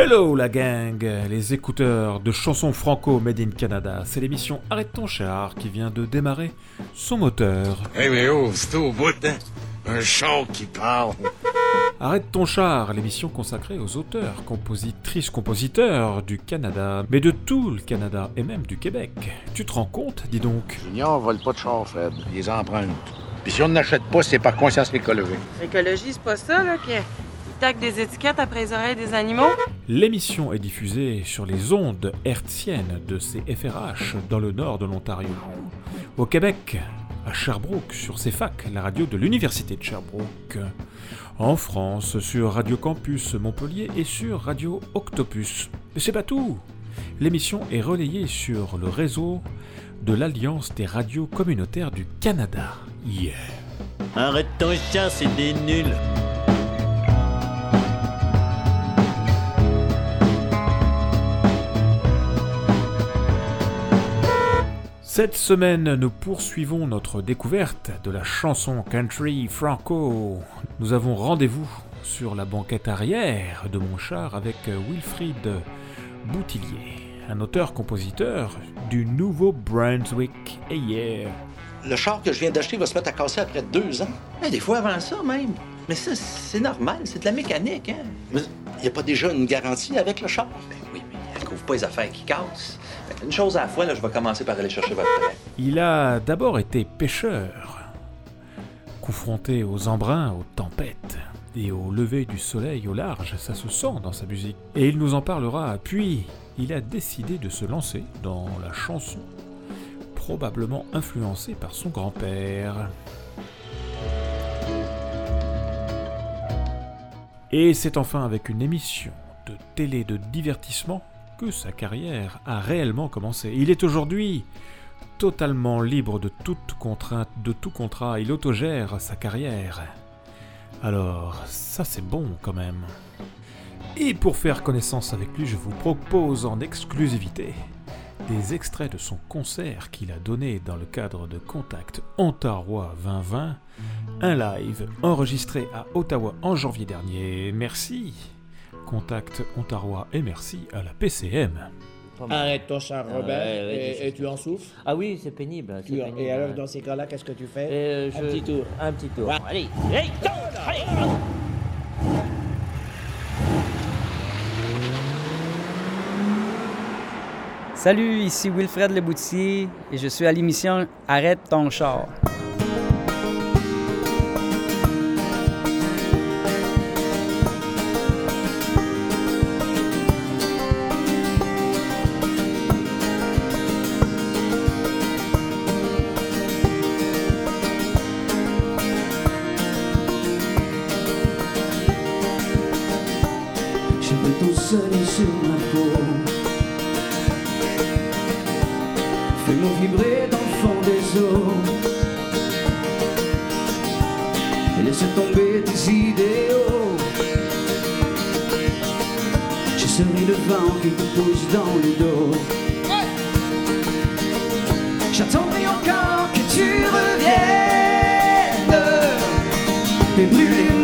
Hello la gang, les écouteurs de chansons franco made in Canada. C'est l'émission Arrête ton char qui vient de démarrer son moteur. Eh mais oh, c'est au bout, hein? Un char qui parle. Arrête ton char, l'émission consacrée aux auteurs, compositrices, compositeurs du Canada, mais de tout le Canada et même du Québec. Tu te rends compte, dis donc? Junior vole pas de char, Fred. Il les emprunte. Puis si on n'achète pas, c'est par conscience écologique. L'écologie, c'est pas ça, là, qui tac des étiquettes après les oreilles des animaux? L'émission est diffusée sur les ondes hertziennes de CFRH dans le nord de l'Ontario. Au Québec, à Sherbrooke, sur CFAC, la radio de l'Université de Sherbrooke. En France, sur Radio Campus Montpellier et sur Radio Octopus. Mais c'est pas tout L'émission est relayée sur le réseau de l'Alliance des radios communautaires du Canada. Yeah Arrête ton chat, c'est des nuls. Cette semaine, nous poursuivons notre découverte de la chanson country franco. Nous avons rendez-vous sur la banquette arrière de mon char avec Wilfried Boutillier, un auteur-compositeur du Nouveau-Brunswick. Et. Le char que je viens d'acheter va se mettre à casser après deux ans. Des fois avant ça même. Mais ça, c'est normal, c'est de la mécanique, hein? Il n'y a pas déjà une garantie avec le char? Ben oui, mais elle couvre pas les affaires qui cassent. Une chose à la fois, je vais commencer par aller chercher votre. Il a d'abord été pêcheur, confronté aux embruns, aux tempêtes et au lever du soleil au large, ça se sent dans sa musique. Et il nous en parlera. Puis, il a décidé de se lancer dans la chanson, probablement influencé par son grand-père. Et c'est enfin avec une émission de télé de divertissement que sa carrière a réellement commencé. Il est aujourd'hui totalement libre de toute contrainte, de tout contrat. Il autogère sa carrière. Alors, ça c'est bon quand même. Et pour faire connaissance avec lui, je vous propose en exclusivité des extraits de son concert qu'il a donné dans le cadre de Contact Ontario 2020, un live enregistré à Ottawa en janvier dernier. Merci. Contact Ontario et merci à la PCM. Arrête ton char, Ah, Robert, ouais, et, tu en souffres. Ah oui, c'est pénible. et alors, dans ces cas-là, qu'est-ce que tu fais? Euh, Un petit tour. Un petit tour. Allez. Salut, ici Wilfred Leboutier et je suis à l'émission Arrête ton char.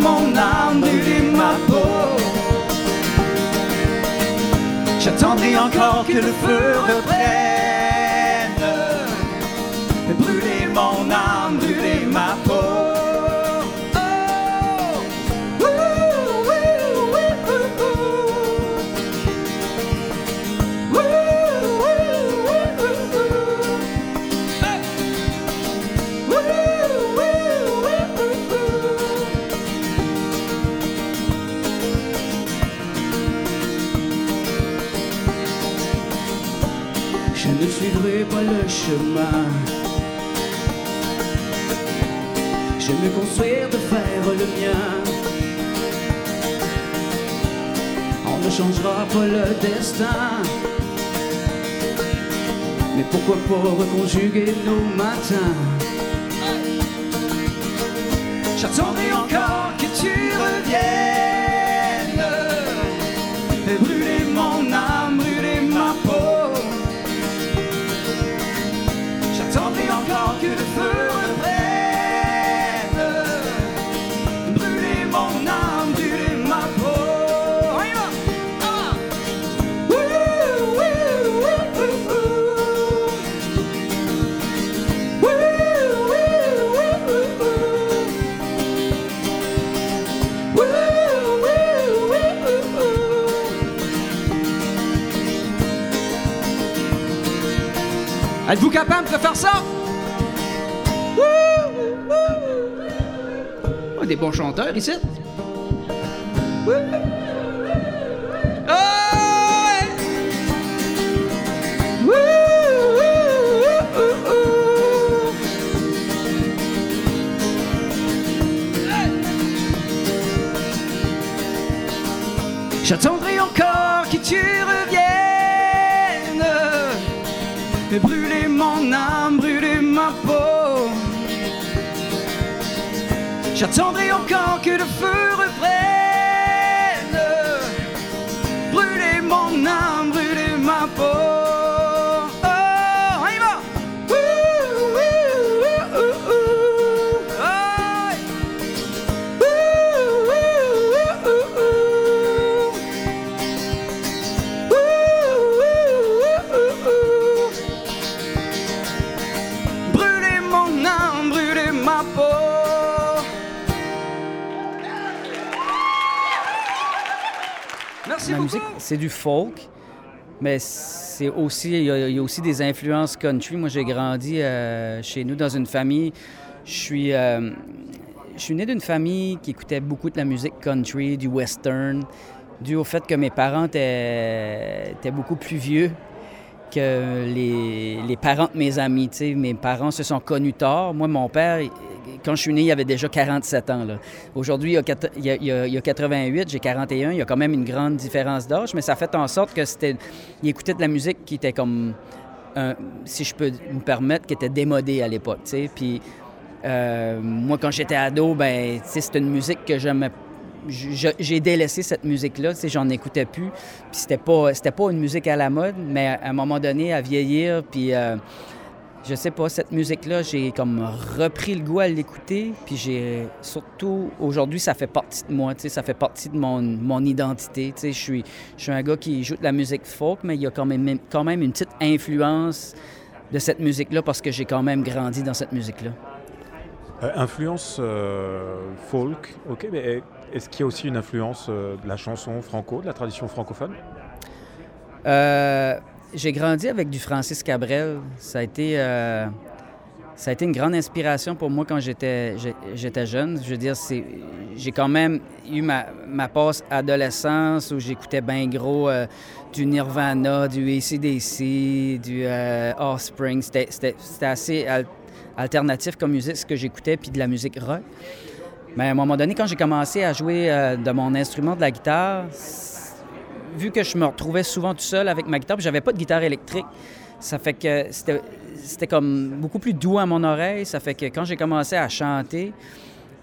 Mon âme, brûler ma peau. J'attendrai encore que le feu reprenne. Je me construire de faire le mien. On ne changera pas le destin. Mais pourquoi pas reconjuguer nos matins? J'attendrai encore Êtes-vous capable de faire ça? Oh, des bons chanteurs ici. J'attendrai encore que tu brûler mon âme, brûler ma peau. J'attendrai encore que le feu c'est du folk, mais c'est aussi, il y, a, aussi des influences country. Moi, j'ai grandi euh, chez nous dans une famille. Je suis, euh, je suis né d'une famille qui écoutait beaucoup de la musique country, du western, dû au fait que mes parents étaient beaucoup plus vieux les, les parents de mes amis. Mes parents se sont connus tard. Moi, mon père, quand je suis né, il avait déjà 47 ans. Aujourd'hui, il, a il a- il y a- il y a 88, j'ai 41. Il y a quand même une grande différence d'âge, mais ça fait en sorte que c'était... Il écoutait de la musique qui était comme, un- si je peux me permettre, qui était démodée à l'époque. Puis euh, moi, quand j'étais ado, ben, c'était une musique que j'aimais j'ai délaissé cette musique-là, tu sais, j'en écoutais plus. Puis c'était pas, pas une musique à la mode, mais à un moment donné, à vieillir, puis euh, je sais pas, cette musique-là, j'ai comme repris le goût à l'écouter, puis j'ai surtout, aujourd'hui, ça fait partie de moi, tu sais, ça fait partie de mon, mon identité, tu sais, je suis, je suis un gars qui joue de la musique folk, mais il y a quand même, quand même une petite influence de cette musique-là parce que j'ai quand même grandi dans cette musique-là. Euh, influence euh, folk, ok, mais est-ce qu'il y a aussi une influence euh, de la chanson franco, de la tradition francophone? J'ai grandi avec du Francis Cabrel. Ça a été, ça a été une grande inspiration pour moi quand j'étais, j'étais jeune. Je veux dire, j'ai quand même eu ma, ma passe adolescence où j'écoutais bien gros du Nirvana, du ACDC, du Offspring. C'était, assez alternatif comme musique, ce que j'écoutais, puis de la musique rock. Mais à un moment donné, quand j'ai commencé à jouer euh, de mon instrument de la guitare, vu que je me retrouvais souvent tout seul avec ma guitare, puis j'avais pas de guitare électrique, ça fait que c'était, comme beaucoup plus doux à mon oreille. Ça fait que quand j'ai commencé à chanter,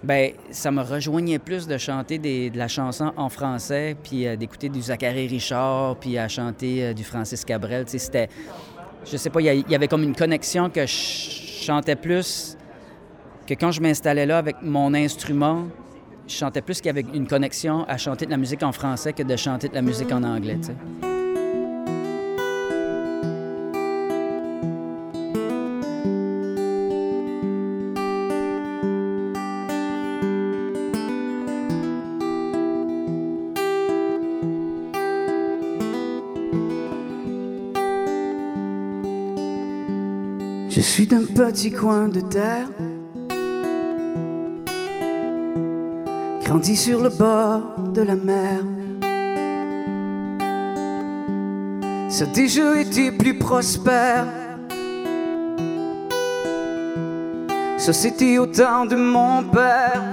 ben ça me rejoignait plus de chanter des- de la chanson en français, puis euh, d'écouter du Zachary Richard, puis à chanter euh, du Francis Cabrel. C'était, je sais pas, il y y avait comme une connexion que je chantais plus que quand je m'installais là avec mon instrument, je chantais plus avait une connexion à chanter de la musique en français que de chanter de la musique en anglais. Petit coin de terre, grandi sur le bord de la mer. Ça déjà été plus prospère? Ça c'était au temps de mon père.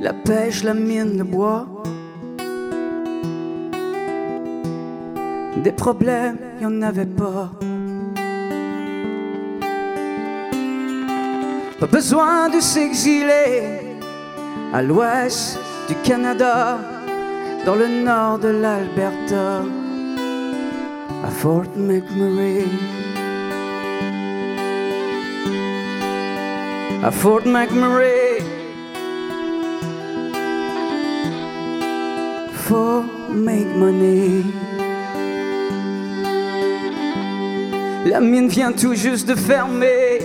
La pêche, la mine, le bois. Des problèmes, y en avait pas. Pas besoin de s'exiler à l'ouest du Canada, dans le nord de l'Alberta, à Fort McMurray. À Fort McMurray. For make money. La mine vient tout juste de fermer.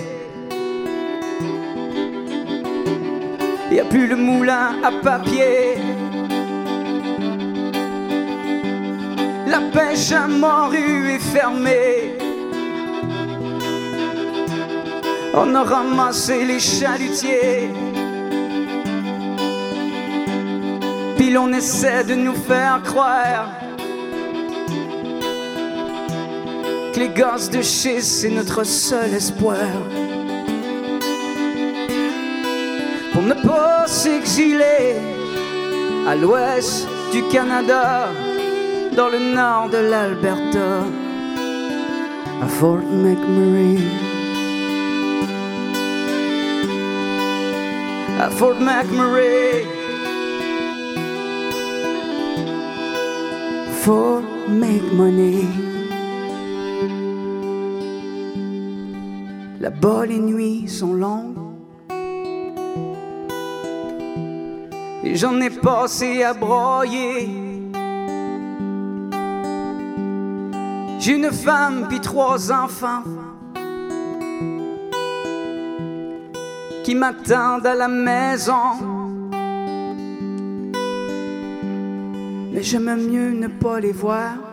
Y a plus le moulin à papier. La pêche à morue est fermée. On a ramassé les chalutiers. Puis l'on essaie de nous faire croire que les gosses de chez c'est notre seul espoir. Pour ne pas s'exiler à l'ouest du Canada, dans le nord de l'Alberta, à Fort McMurray. À Fort McMurray. For make les nuits sont longues. Et j'en ai passé à broyer. J'ai une femme puis trois enfants qui m'attendent à la maison. Mais j'aime mieux ne pas les voir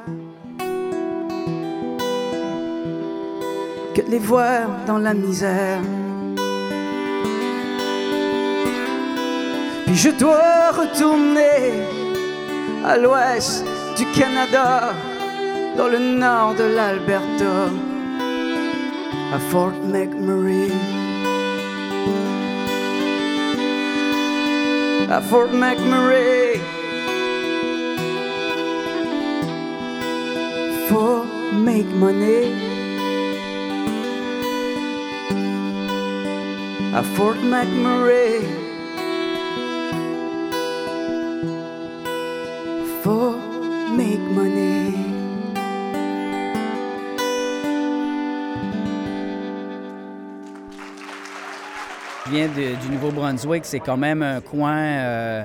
que de les voir dans la misère. Puis je dois retourner à l'ouest du Canada, dans le nord de l'Alberta, à Fort McMurray. À Fort McMurray. For make money. À Fort McMurray. For make money. Je viens du Nouveau-Brunswick, c'est quand même un coin. euh,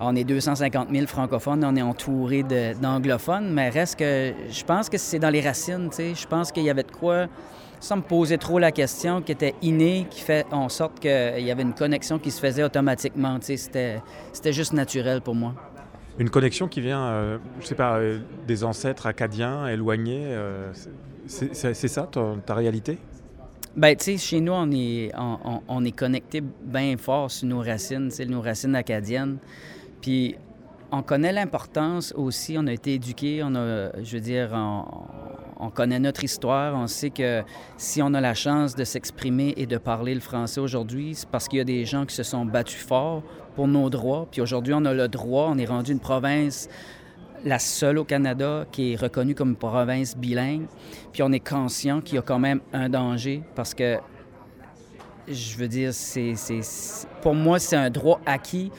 on est 250 000 francophones, on est entouré d'anglophones, mais reste que je pense que c'est dans les racines, tu sais. Je pense qu'il y avait de quoi, sans me poser trop la question, qui était inné, qui fait en sorte qu'il y avait une connexion qui se faisait automatiquement, tu sais. C'était- juste naturel pour moi. Une connexion qui vient, euh, je sais pas, euh, des ancêtres acadiens éloignés. euh, c'est- ça ton- ta réalité? Ben, tu sais, chez nous, on est, on, est connecté bien fort sur nos racines, tu sais, nos racines acadiennes. Puis, on connaît l'importance aussi, on a été éduqués, on a, je veux dire, on, on connaît notre histoire, on sait que si on a la chance de s'exprimer et de parler le français aujourd'hui, c'est parce qu'il y a des gens qui se sont battus fort pour nos droits. Puis aujourd'hui, on a le droit, on est rendu une province la seule au Canada qui est reconnue comme province bilingue. Puis on est conscient qu'il y a quand même un danger parce que, je veux dire, c'est- pour moi, c'est un droit acquis,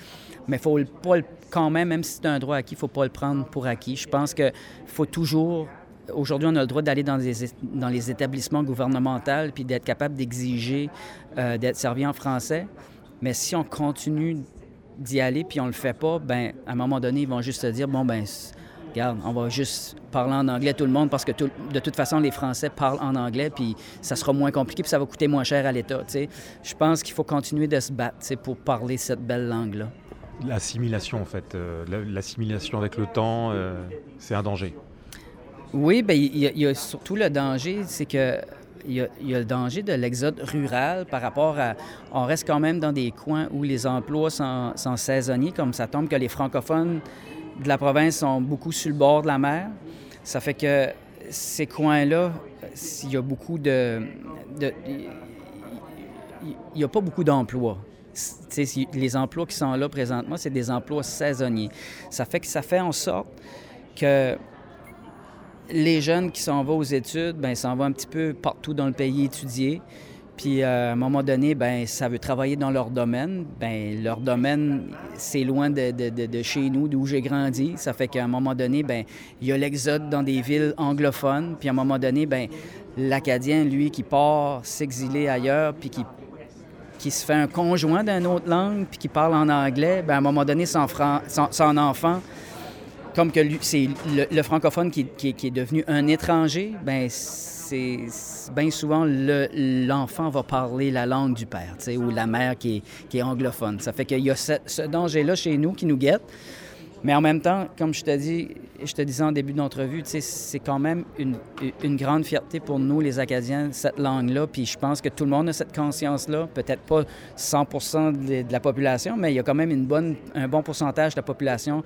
mais faut pas le- quand même, même si c'est un droit acquis, il faut pas le prendre pour acquis. Je pense qu'il faut toujours... Aujourd'hui, on a le droit d'aller dans, les établissements gouvernementaux puis d'être capable d'exiger euh, d'être servi en français. Mais si on continue d'y aller puis on le fait pas, ben à un moment donné, ils vont juste se dire bon ben regarde, on va juste parler en anglais tout le monde parce que de toute façon les Français parlent en anglais puis ça sera moins compliqué puis ça va coûter moins cher à l'État. Je pense qu'il faut continuer de se battre, pour parler cette belle langue là. L'assimilation, en fait. euh, la- L'assimilation avec le temps, euh, c'est un danger. Oui, bien, il y, a- surtout le danger, c'est que il y, a, le danger de l'exode rural par rapport à... On reste quand même dans des coins où les emplois sont, sont saisonniers, comme ça tombe que les francophones de la province sont beaucoup sur le bord de la mer. Ça fait que ces coins-là, il y a beaucoup de... de- il n'y a pas beaucoup d'emplois. Les emplois qui sont là présentement, c'est des emplois saisonniers. Ça fait que ça fait en sorte que les jeunes qui s'en vont aux études, ben s'en vont un petit peu partout dans le pays étudier. Puis euh, à un moment donné, ben ça veut travailler dans leur domaine. Ben leur domaine, c'est loin de, de- de- de chez nous, d'où j'ai grandi. Ça fait qu'à un moment donné, ben il y a l'exode dans des villes anglophones. Puis à un moment donné, ben l'Acadien, lui, qui part s'exiler ailleurs, puis qui qui se fait un conjoint d'une autre langue, puis qui parle en anglais, ben à un moment donné, son, fran- enfant, comme que c'est le, francophone qui, qui- est devenu un étranger, ben c'est bien souvent le- l'enfant va parler la langue du père, ou la mère qui est, anglophone. Ça fait qu'il y a ce danger-là chez nous qui nous guette. Mais en même temps, comme je te disais en début d'entrevue, c'est quand même une, grande fierté pour nous, les Acadiens, cette langue-là. Puis je pense que tout le monde a cette conscience-là. Peut-être pas 100 de, de la population, mais il y a quand même un bon pourcentage de la population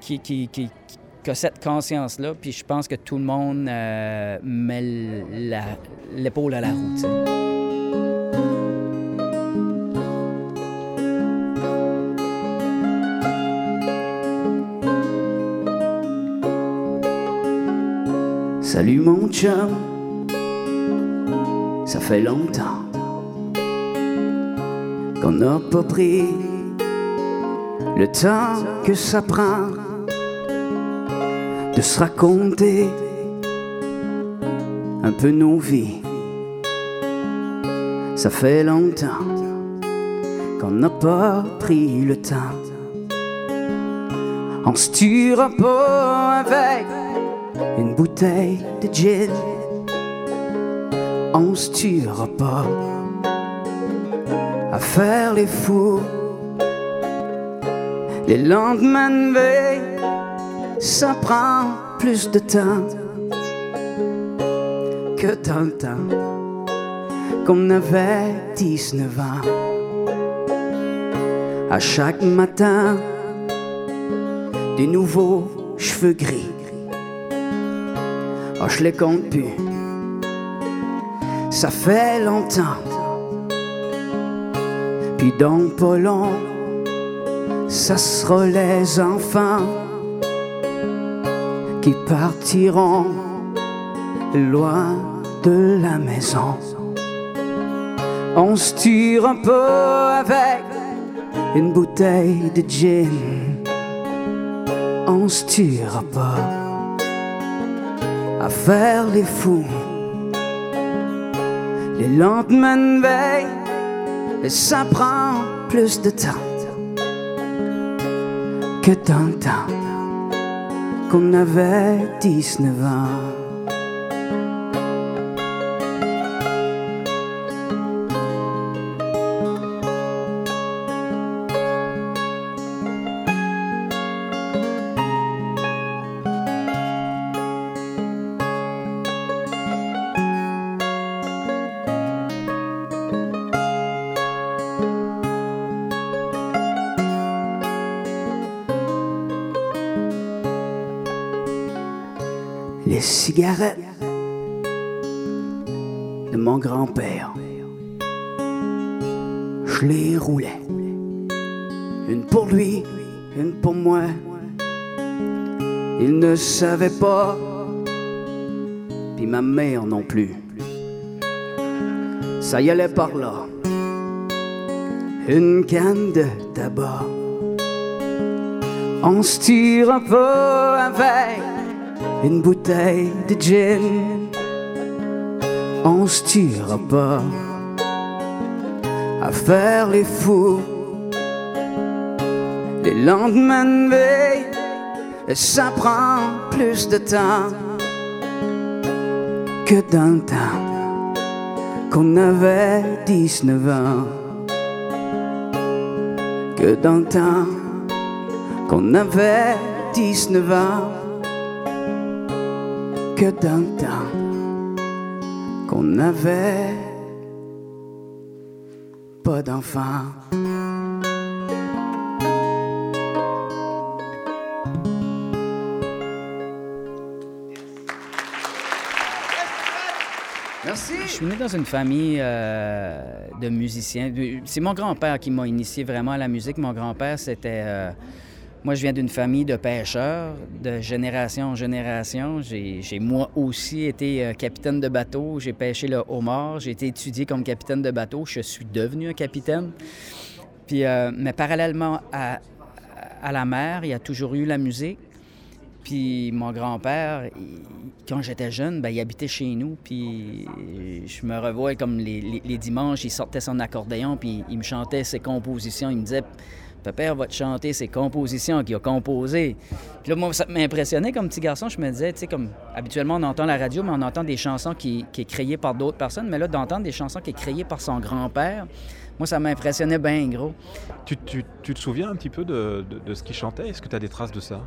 qui, a cette conscience-là. Puis je pense que tout le monde euh, met l'épaule à la roue. tu Salut mon chum, ça fait longtemps qu'on n'a pas pris le temps que ça prend de se raconter un peu nos vies. Ça fait longtemps qu'on n'a pas pris le temps. On se tuera pas avec une bouteille de gin. On se tuera pas à faire les fous. Les lendemains de ça prend plus de temps que dans le temps qu'on avait 19 ans. À chaque matin, des nouveaux cheveux gris. Oh, je les compte. Ça fait longtemps. Puis dans pas long, ça sera les enfants qui partiront loin de la maison. On se tuera pas avec une bouteille de gin. On se tuera pas à faire les fous. Les lendemains de veille, ça prend plus de temps que temps qu'on avait 19 ans. Cigarettes de mon grand-père. Je les roulais. Une pour lui, une pour moi. Il ne savait pas, puis ma mère non plus. Ça y allait par là. Une canne de tabac. On se tire un peu avec une bouteille de gin. On se tuera pas à faire les fous. Les lendemains de veille, ça prend plus de temps que dans le temps qu'on avait 19 ans. Que dans le temps qu'on avait 19 ans que le temps qu'on avait pas d'enfants. Merci. Je suis né dans une famille euh, de musiciens. C'est mon grand-père qui m'a initié vraiment à la musique. Mon grand-père, c'était... euh, moi, je viens d'une famille de pêcheurs, de génération en génération. J'ai moi aussi été euh, capitaine de bateau. J'ai pêché le homard. J'ai été étudié comme capitaine de bateau. Je suis devenu un capitaine. Puis, euh, mais parallèlement à, la mer, il y a toujours eu la musique. Puis mon grand-père, quand j'étais jeune, ben, il habitait chez nous. Puis je me revois comme les, les- les dimanches, il sortait son accordéon, puis il me chantait ses compositions. Il me disait Pépère va te chanter ses compositions qu'il a composées. Puis là, moi, ça m'impressionnait comme petit garçon. Je me disais, tu sais, comme habituellement, on entend la radio, mais on entend des chansons qui, qui est créées par d'autres personnes. Mais là, d'entendre des chansons qui est créées par son grand-père, moi, ça m'impressionnait bien gros. Tu, tu- tu te souviens un petit peu de, de- de ce qu'il chantait? Est-ce que tu as des traces de ça?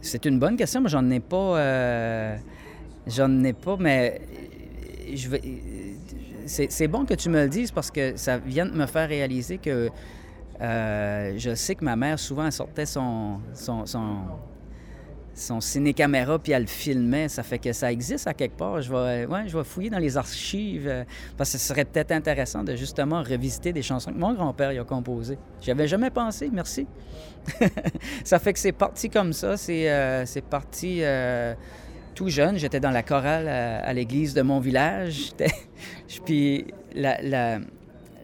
C'est une bonne question, mais j'en ai pas. euh, J'en ai pas, mais je vais. C'est c'est bon que tu me le dises parce que ça vient de me faire réaliser que euh, je sais que ma mère, souvent, elle sortait son, son, son, son ciné-caméra puis elle le filmait. Ça fait que ça existe à quelque part. Je vais, ouais, je fouiller dans les archives euh, parce que ce serait peut-être intéressant de justement revisiter des chansons que mon grand-père a composées. J'y avais jamais pensé, merci. ça fait que c'est parti comme ça. C'est euh, parti tout jeune. J'étais dans la chorale à, l'église de mon village. Puis la-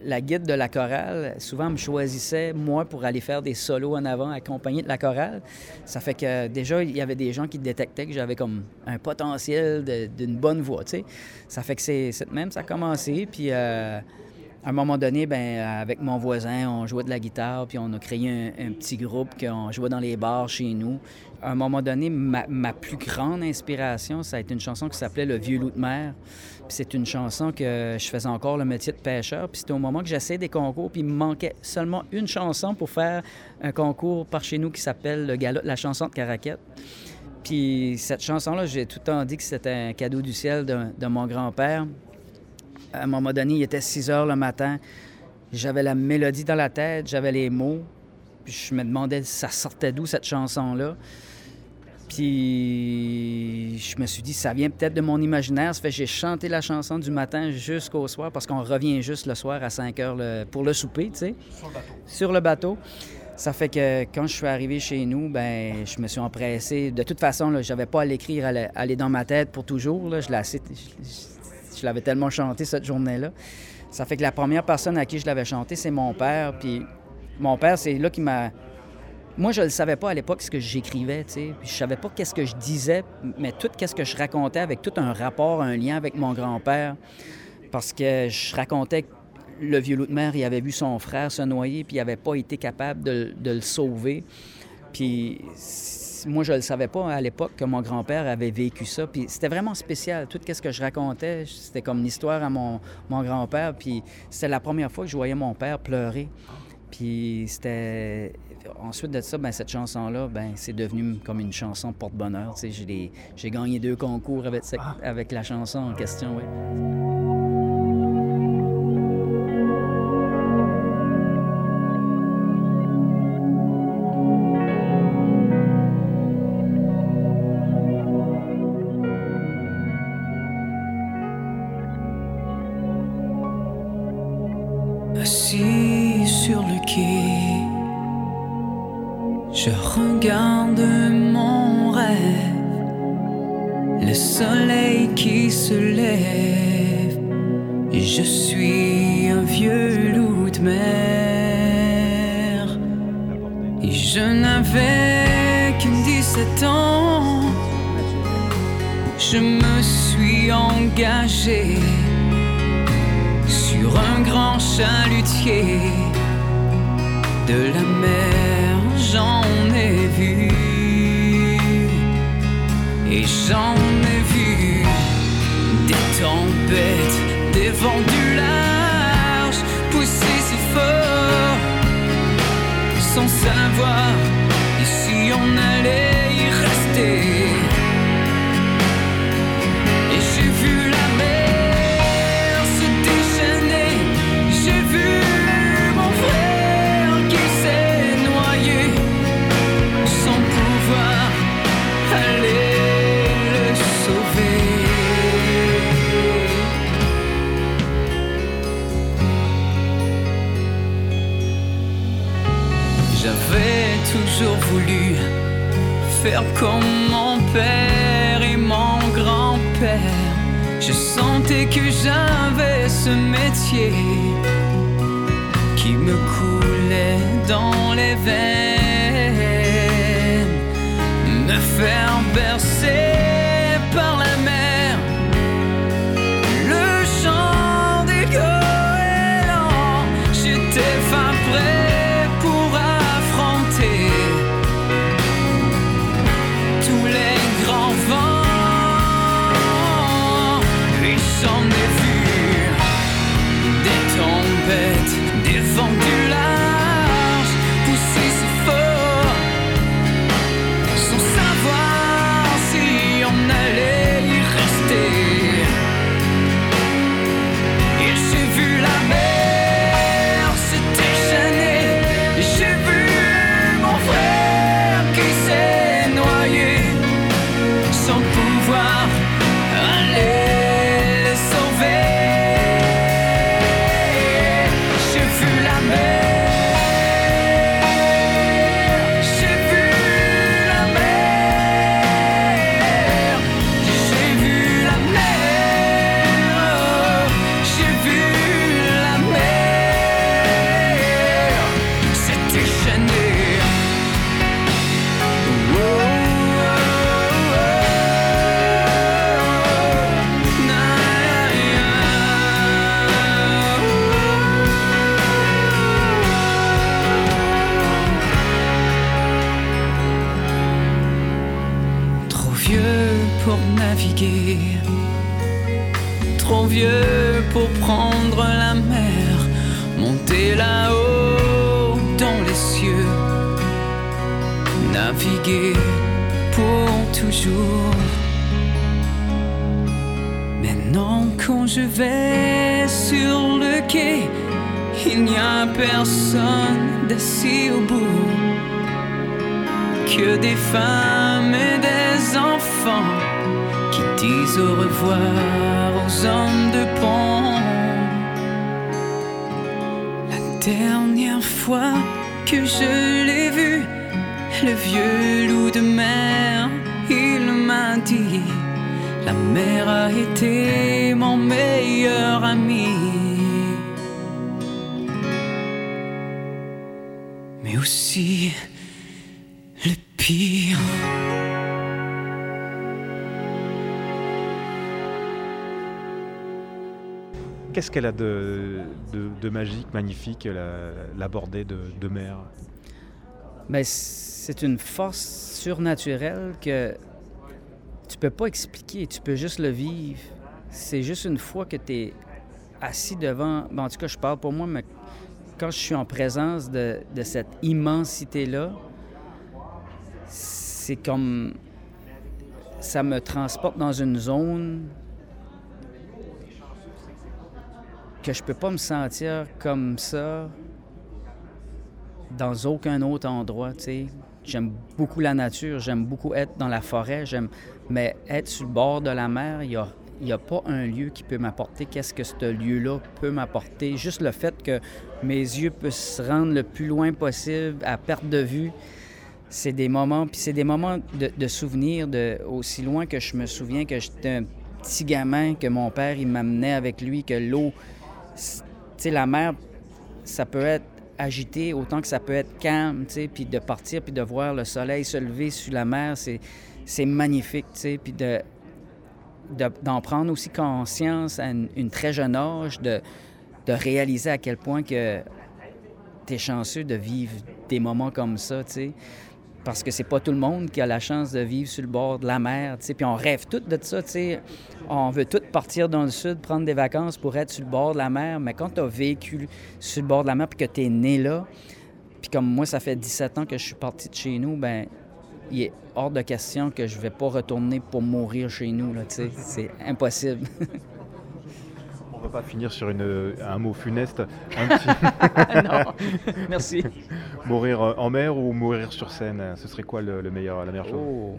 la guide de la chorale, souvent, me choisissait, moi, pour aller faire des solos en avant, accompagné de la chorale. Ça fait que déjà, il y avait des gens qui détectaient que j'avais comme un potentiel d'une bonne voix, tu. Ça fait que c'est même, ça a commencé. Puis euh, à un moment donné, ben, avec mon voisin, on jouait de la guitare, puis on a créé un, un petit groupe qu'on jouait dans les bars chez nous. À un moment donné, ma, ma plus grande inspiration, ça a été une chanson qui s'appelait Le vieux loup de mer. C'est une chanson que je faisais encore le métier de pêcheur. Puis c'était au moment que j'essayais des concours, puis il me manquait seulement une chanson pour faire un concours par chez nous qui s'appelle la chanson de Caraquette. Puis cette chanson-là, j'ai tout le temps dit que c'était un cadeau du ciel de, mon grand-père. À un moment donné, il était 6 heures le matin. J'avais la mélodie dans la tête, j'avais les mots. Puis je me demandais ça sortait d'où cette chanson-là? Puis je me suis dit, ça vient peut-être de mon imaginaire. Ça fait que j'ai chanté la chanson du matin jusqu'au soir parce qu'on revient juste le soir à 5 heures le- pour le souper, tu sais. Sur le bateau. Sur le bateau. Ça fait que quand je suis arrivé chez nous, ben je me suis empressé. De toute façon, là, j'avais pas à l'écrire, est dans ma tête pour toujours. Là. Je je- je l'avais tellement chanté cette journée-là. Ça fait que la première personne à qui je l'avais chanté, c'est mon père. Puis mon père, c'est là qui m'a. Moi, je ne savais pas à l'époque ce que j'écrivais, tu sais. Puis je savais pas qu'est-ce que je disais, mais tout qu'est-ce que je racontais avec tout un rapport, un lien avec mon grand-père. Parce que je racontais que le vieux loup de mer, il avait vu son frère se noyer, puis il n'avait pas été capable de, le sauver. Puis moi, je ne le savais pas à l'époque que mon grand-père avait vécu ça. Puis c'était vraiment spécial. Tout ce que je racontais, c'était comme l'histoire à mon, mon grand-père. Puis c'était la première fois que je voyais mon père pleurer. Puis c'était... Ensuite de ça, ben, cette chanson-là, ben, c'est devenu comme une chanson porte-bonheur. J'ai gagné deux concours avec, cette- avec la chanson en question. Je me suis engagé sur un grand chalutier. De la mer, j'en ai vu. Et j'en ai vu des tempêtes, des vents du large pousser si fort. Sans savoir si on allait y rester. Voulu faire comme mon père et mon grand-père. Je sentais que j'avais ce métier qui me coulait dans les veines. Me faire bercer là-haut dans les cieux, naviguer pour toujours. Maintenant quand je vais sur le quai, il n'y a personne d'assis au bout que des femmes et des enfants qui disent au revoir aux hommes de pont. Dernière fois que je l'ai vu, le vieux loup de mer, il m'a dit, la mer a été mon meilleur ami. Mais aussi Qu'est-ce qu'elle a de, de, magique, magnifique, la, bordée de, de mer? Ben, c'est une force surnaturelle que tu peux pas expliquer, tu peux juste le vivre. C'est juste une fois que tu es assis devant, ben, en tout cas je parle pour moi, mais quand je suis en présence de, de cette immensité-là, c'est comme ça me transporte dans une zone que je peux pas me sentir comme ça dans aucun autre endroit. J'aime beaucoup la nature, j'aime beaucoup être dans la forêt, j'aime mais être sur le bord de la mer, il a n'y a pas un lieu qui peut m'apporter qu'est-ce que ce lieu-là peut m'apporter. Juste le fait que mes yeux puissent se rendre le plus loin possible à perte de vue, c'est des moments, puis c'est des moments de, de souvenirs, de, aussi loin que je me souviens que j'étais un petit gamin, que mon père, il m'amenait avec lui, que l'eau, la mer, ça peut être agité autant que ça peut être calme, puis de partir, puis de voir le soleil se lever sur la mer, c'est, magnifique, puis de d'en prendre aussi conscience à une, une très jeune âge, de, de, réaliser à quel point que tu es chanceux de vivre des moments comme ça, tu sais. Parce que c'est pas tout le monde qui a la chance de vivre sur le bord de la mer, tu sais. Puis on rêve tout de ça, tu sais. On veut tous partir dans le sud, prendre des vacances pour être sur le bord de la mer. Mais quand tu as vécu sur le bord de la mer puis que tu es né là, puis comme moi, ça fait 17 ans que je suis parti de chez nous, ben il est hors de question que je vais pas retourner pour mourir chez nous. C'est impossible. On va pas finir sur une, un mot funeste. Un petit... non, merci. Mourir en mer ou mourir sur scène, ce serait quoi le, le meilleur, la meilleure chose? Oh.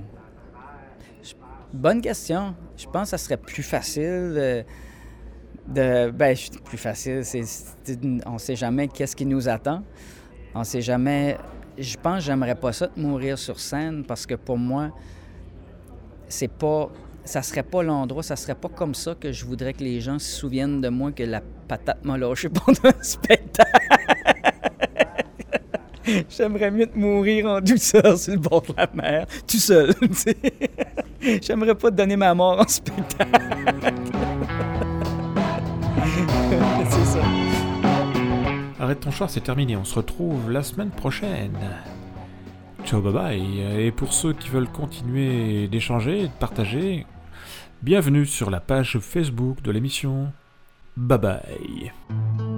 Bonne question. Je pense que ça serait plus facile de... de ben, plus facile, on sait jamais qu'est-ce qui nous attend. On sait jamais je pense que j'aimerais pas ça de mourir sur scène parce que pour moi, c'est pas. Ça serait pas l'endroit, ça serait pas comme ça que je voudrais que les gens se souviennent de moi que la patate m'a lâché pendant un spectacle. J'aimerais mieux de mourir en douceur sur le bord de la mer, tout seul. J'aimerais pas te donner ma mort en spectacle. Arrête ton char, c'est terminé. On se retrouve la semaine prochaine. Ciao, bye bye. Et pour ceux qui veulent continuer d'échanger de partager, bienvenue sur la page Facebook de l'émission. Bye bye.